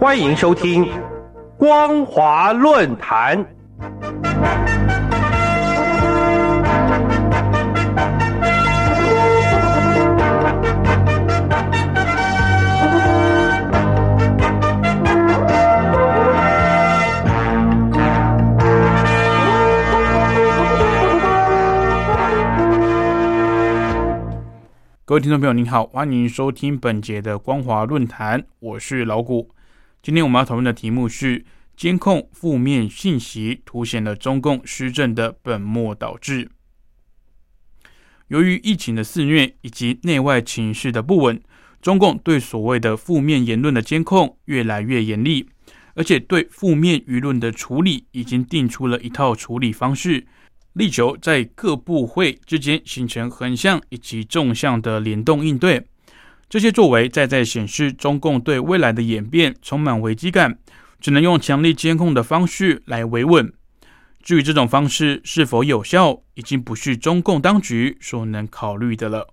欢迎收听《光华论坛》。各位听众朋友，您好，欢迎收听本节的光华论坛，我是老谷。今天我们要讨论的题目是：监控负面信息凸显了中共施政的本末倒置。由于疫情的肆虐以及内外情势的不稳，中共对所谓的负面言论的监控越来越严厉，而且对负面舆论的处理已经定出了一套处理方式。力求在各部会之间形成横向以及纵向的联动应对，这些作为在在显示中共对未来的演变充满危机感，只能用强力监控的方式来维稳。至于这种方式是否有效，已经不是中共当局所能考虑的了。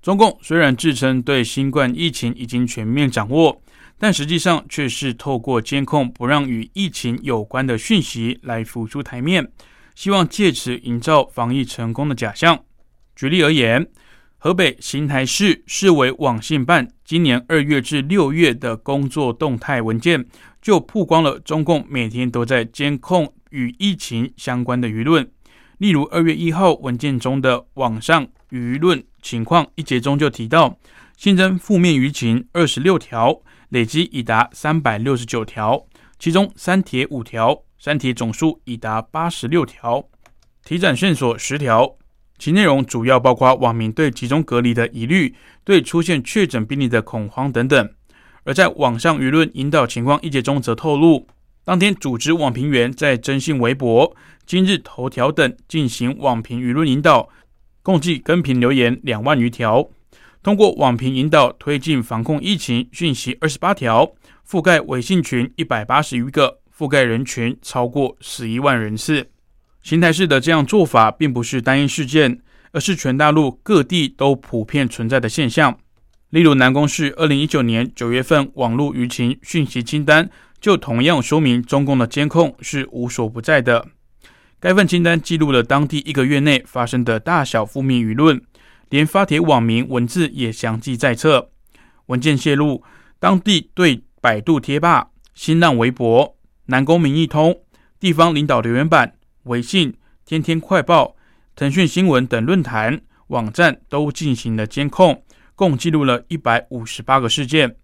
中共虽然自称对新冠疫情已经全面掌握，但实际上却是透过监控，不让与疫情有关的讯息来浮出台面。希望借此营造防疫成功的假象。举例而言，河北邢台市市委网信办今年二月至六月的工作动态文件，就曝光了中共每天都在监控与疫情相关的舆论。例如，二月一号文件中的网上舆论情况一节中就提到，新增负面舆情二十六条，累计已达三百六十九条，其中三帖五条。删帖总数已达八十六条，提展线索十条，其内容主要包括网民对集中隔离的疑虑、对出现确诊病例的恐慌等等。而在网上舆论引导情况一节中，则透露，当天组织网评员在征信微博、今日头条等进行网评舆论引导，共计跟评留言两万余条，通过网评引导推进防控疫情讯息二十八条，覆盖微信群一百八十余个。覆盖人群超过十一万人次。邢台市的这样做法并不是单一事件，而是全大陆各地都普遍存在的现象。例如，南宫市二零一九年九月份网络舆情讯息清单，就同样说明中共的监控是无所不在的。该份清单记录了当地一个月内发生的大小负面舆论，连发帖网民文字也详记在册。文件泄露，当地对百度贴吧、新浪微博。南宫民意通、地方领导留言板、微信、天天快报、腾讯新闻等论坛网站都进行了监控，共记录了一百五十八个事件。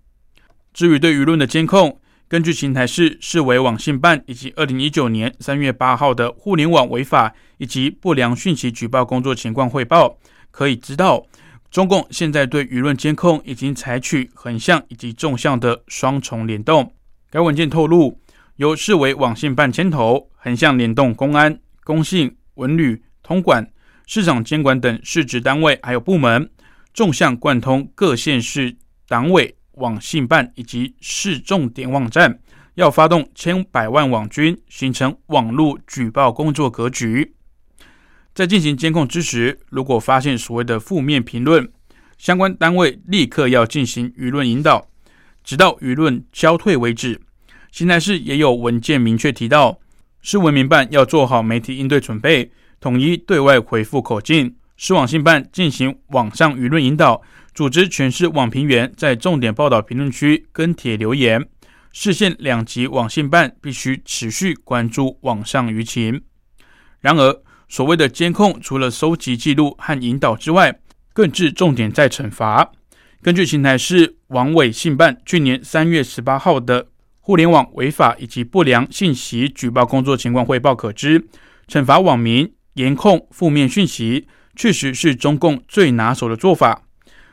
至于对舆论的监控，根据邢台市市委网信办以及二零一九年三月八号的互联网违法以及不良讯息举报工作情况汇报，可以知道，中共现在对舆论监控已经采取横向以及纵向的双重联动。该文件透露。由市委网信办牵头，横向联动公安、工信、文旅、通管、市场监管等市职单位还有部门；纵向贯通各县市党委、网信办以及市重点网站，要发动千百万网军，形成网络举报工作格局。在进行监控之时，如果发现所谓的负面评论，相关单位立刻要进行舆论引导，直到舆论消退为止。邢台市也有文件明确提到，市文明办要做好媒体应对准备，统一对外回复口径；市网信办进行网上舆论引导，组织全市网评员在重点报道评论区跟帖留言。市县两级网信办必须持续关注网上舆情。然而，所谓的监控，除了收集记录和引导之外，更置重点在惩罚。根据邢台市网委信办去年三月十八号的。互联网违法以及不良信息举报工作情况汇报可知，惩罚网民、严控负面讯息，确实是中共最拿手的做法。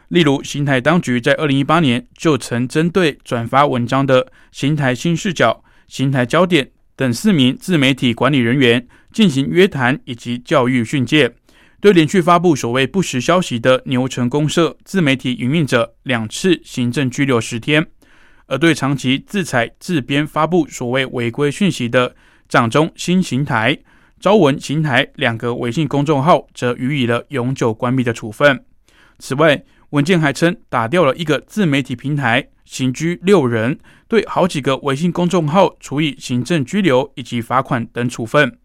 例如，邢台当局在二零一八年就曾针对转发文章的邢台新视角、邢台焦点等四名自媒体管理人员进行约谈以及教育训诫，对连续发布所谓不实消息的牛城公社自媒体营运者两次行政拘留十天。而对长期自采自编发布所谓违规讯息的掌中新邢台、朝文邢台两个微信公众号，则予以了永久关闭的处分。此外，文件还称打掉了一个自媒体平台，刑拘六人，对好几个微信公众号处以行政拘留以及罚款等处分。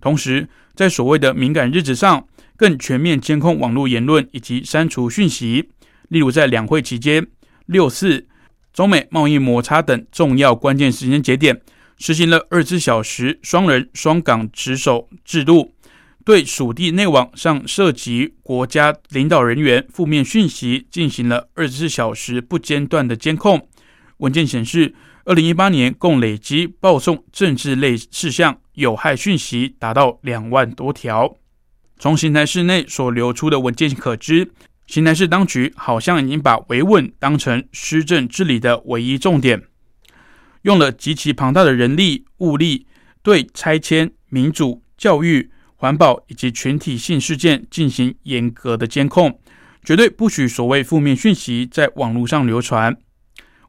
同时，在所谓的敏感日子上，更全面监控网络言论以及删除讯息。例如，在两会期间、六四、中美贸易摩擦等重要关键时间节点，实行了二十四小时双人双岗值守制度。对属地内网上涉及国家领导人员负面讯息进行了二十四小时不间断的监控。文件显示，二零一八年共累积报送政治类事项有害讯息达到两万多条。从邢台市内所流出的文件可知，邢台市当局好像已经把维稳当成施政治理的唯一重点，用了极其庞大的人力物力，对拆迁、民主、教育。环保以及群体性事件进行严格的监控，绝对不许所谓负面讯息在网络上流传。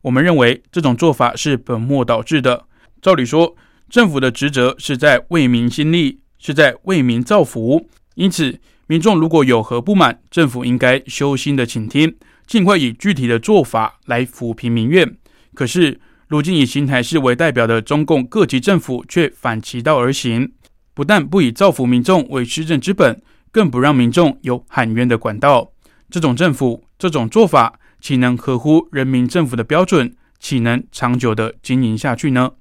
我们认为这种做法是本末倒置的。照理说，政府的职责是在为民心力，是在为民造福。因此，民众如果有何不满，政府应该修心的倾听，尽快以具体的做法来抚平民怨。可是，如今以邢台市为代表的中共各级政府却反其道而行。不但不以造福民众为施政之本，更不让民众有喊冤的管道。这种政府，这种做法，岂能合乎人民政府的标准？岂能长久的经营下去呢？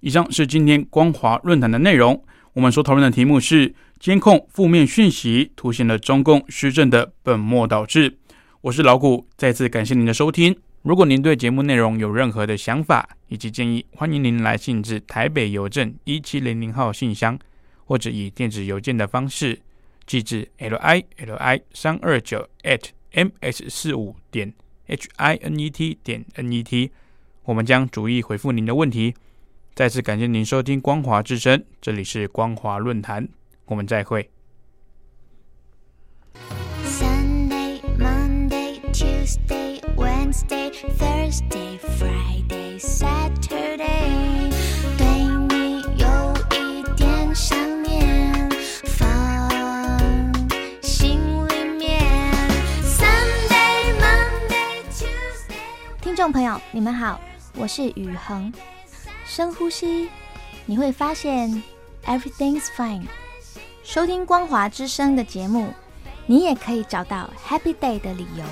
以上是今天光华论坛的内容。我们所讨论的题目是：监控负面讯息，凸显了中共施政的本末倒置。我是老谷，再次感谢您的收听。如果您对节目内容有任何的想法以及建议，欢迎您来信至台北邮政一七零零号信箱，或者以电子邮件的方式寄至 l i l i 三二九 at m s 四五点 h i n e t 点 n e t，我们将逐一回复您的问题。再次感谢您收听光华之声，这里是光华论坛，我们再会。Sunday, Monday, Tuesday, Wednesday, Thursday, Friday, Saturday，对你有一点想念，放心里面。Sunday, Monday, Tuesday。听众朋友，你们好，我是雨恒。深呼吸，你会发现 everything's fine。收听光华之声的节目，你也可以找到 Happy Day 的理由。